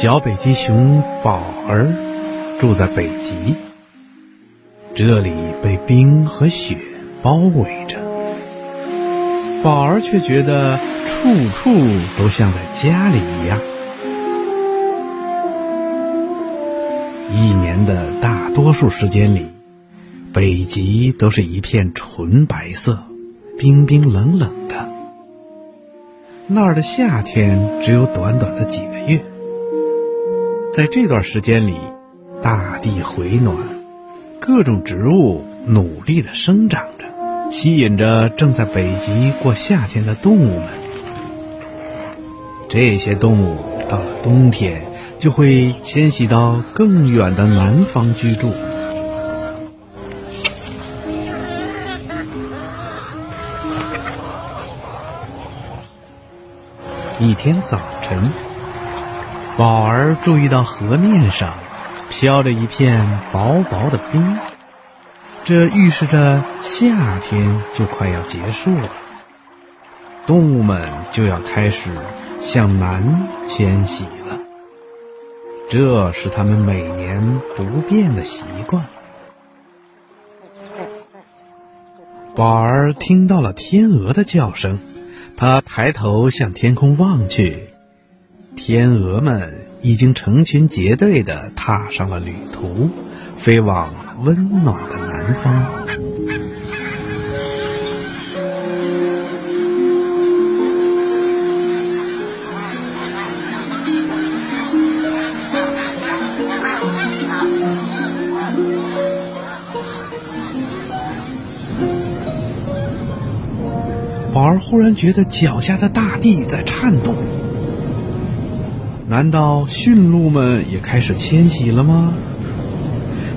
小北极熊宝儿住在北极，这里被冰和雪包围着。宝儿却觉得处处都像在家里一样。一年的大多数时间里，北极都是一片纯白色，冰冰冷冷的。那儿的夏天只有短短的几个月。在这段时间里，大地回暖，各种植物努力的生长着，吸引着正在北极过夏天的动物们。这些动物到了冬天，就会迁徙到更远的南方居住。一天早晨。宝儿注意到河面上飘着一片薄薄的冰，这预示着夏天就快要结束了，动物们就要开始向南迁徙了。这是他们每年不变的习惯。宝儿听到了天鹅的叫声，他抬头向天空望去。天鹅们已经成群结队地踏上了旅途，飞往温暖的南方。宝儿忽然觉得脚下的大地在颤动。难道驯鹿们也开始迁徙了吗？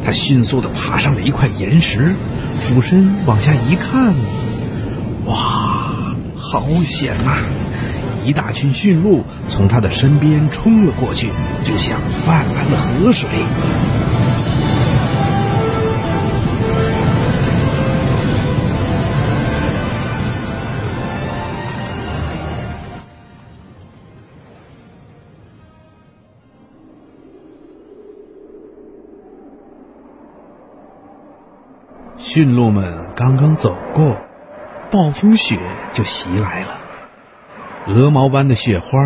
他迅速地爬上了一块岩石，俯身往下一看，哇，好险啊！一大群驯鹿从他的身边冲了过去，就像泛滥的河水。驯鹿们刚刚走过，暴风雪就袭来了。鹅毛般的雪花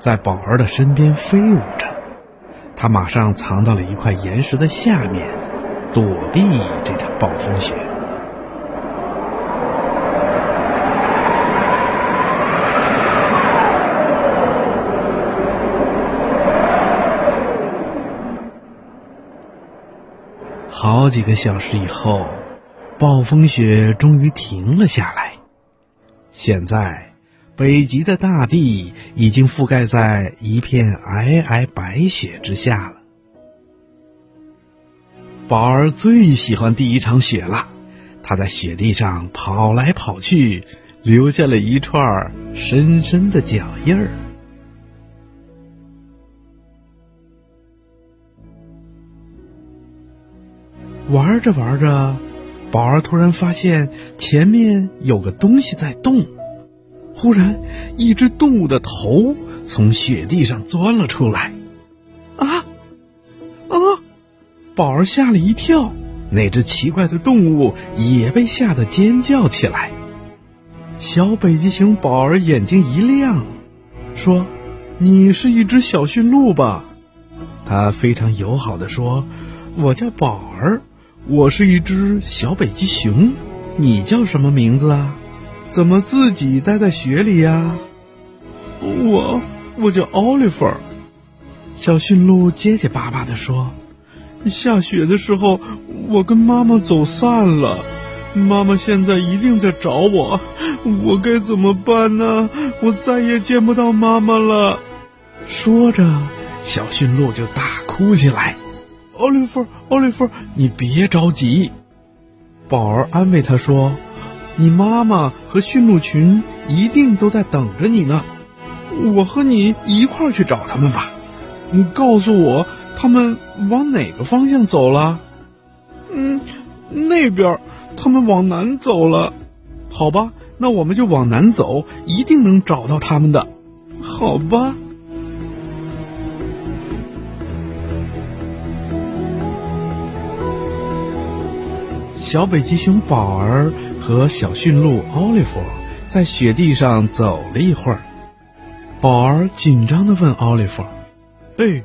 在宝儿的身边飞舞着，他马上藏到了一块岩石的下面，躲避这场暴风雪。好几个小时以后。暴风雪终于停了下来，现在北极的大地已经覆盖在一片皑皑白雪之下了。宝儿最喜欢第一场雪了，他在雪地上跑来跑去，留下了一串深深的脚印儿。玩着玩着。宝儿突然发现前面有个东西在动，忽然，一只动物的头从雪地上钻了出来。啊，啊！宝儿吓了一跳，那只奇怪的动物也被吓得尖叫起来。小北极熊宝儿眼睛一亮，说：“你是一只小驯鹿吧？”他非常友好的说：“我叫宝儿。”我是一只小北极熊，你叫什么名字啊？怎么自己待在雪里呀？我我叫奥利弗。小驯鹿结结巴巴地说：“下雪的时候，我跟妈妈走散了，妈妈现在一定在找我，我该怎么办呢？我再也见不到妈妈了。”说着，小驯鹿就大哭起来。奥利弗，奥利弗，你别着急。宝儿安慰他说：“你妈妈和驯鹿群一定都在等着你呢。我和你一块去找他们吧。你告诉我，他们往哪个方向走了？嗯，那边，他们往南走了。好吧，那我们就往南走，一定能找到他们的。好吧。”小北极熊宝儿和小驯鹿奥利弗在雪地上走了一会儿。宝儿紧张地问奥利弗：“哎，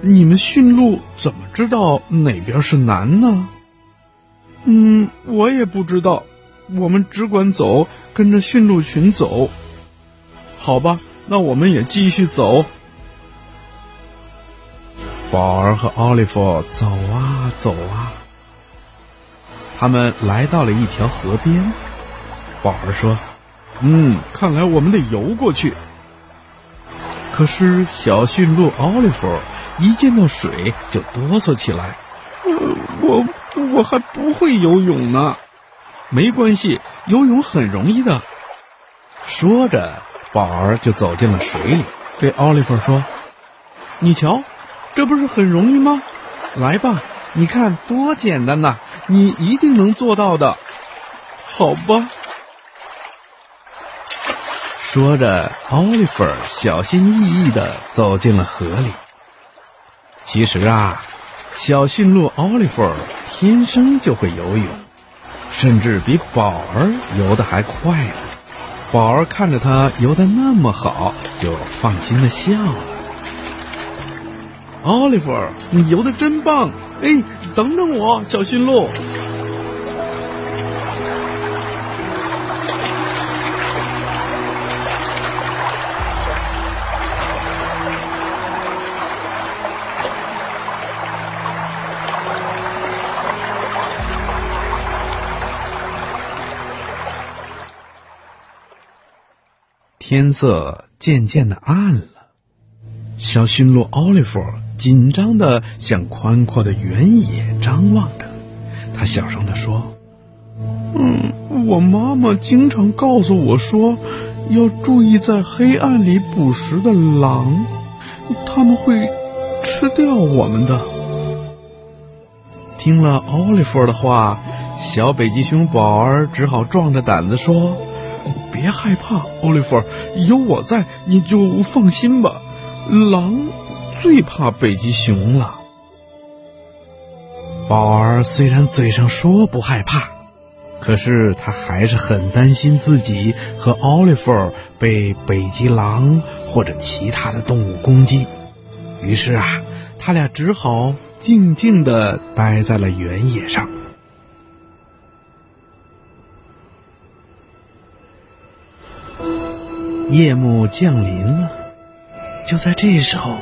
你们驯鹿怎么知道哪边是南呢？”“嗯，我也不知道，我们只管走，跟着驯鹿群走。”“好吧，那我们也继续走。”宝儿和奥利弗走啊走啊，他们来到了一条河边。宝儿说：“嗯，看来我们得游过去。”可是小驯鹿奥利弗一见到水就哆嗦起来：“我我还不会游泳呢。”“没关系，游泳很容易的。”说着，宝儿就走进了水里，对奥利弗说：“你瞧。”这不是很容易吗？来吧，你看多简单呐！你一定能做到的。好吧。说着，奥利弗小心翼翼的走进了河里。其实啊，小驯鹿奥利弗天生就会游泳，甚至比宝儿游的还快呢。宝儿看着他游的那么好，就放心的笑了。奥利弗，你游的真棒！哎，等等我，小驯鹿。天色渐渐的暗了，小驯鹿奥利弗。紧张的向宽阔的原野张望着，他小声的说：“嗯，我妈妈经常告诉我说，要注意在黑暗里捕食的狼，他们会吃掉我们的。”听了奥利弗的话，小北极熊宝儿只好壮着胆子说：“别害怕，奥利弗，有我在，你就放心吧。狼。”最怕北极熊了。宝儿虽然嘴上说不害怕，可是他还是很担心自己和奥利弗被北极狼或者其他的动物攻击。于是啊，他俩只好静静的待在了原野上。夜幕降临了，就在这时候。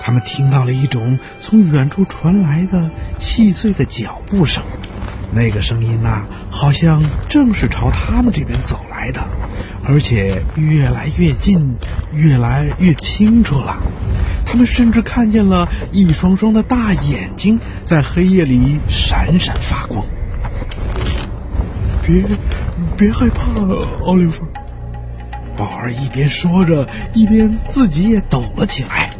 他们听到了一种从远处传来的细碎的脚步声，那个声音呐，好像正是朝他们这边走来的，而且越来越近，越来越清楚了。他们甚至看见了一双双的大眼睛在黑夜里闪闪发光。别，别害怕，奥利弗。宝儿一边说着，一边自己也抖了起来。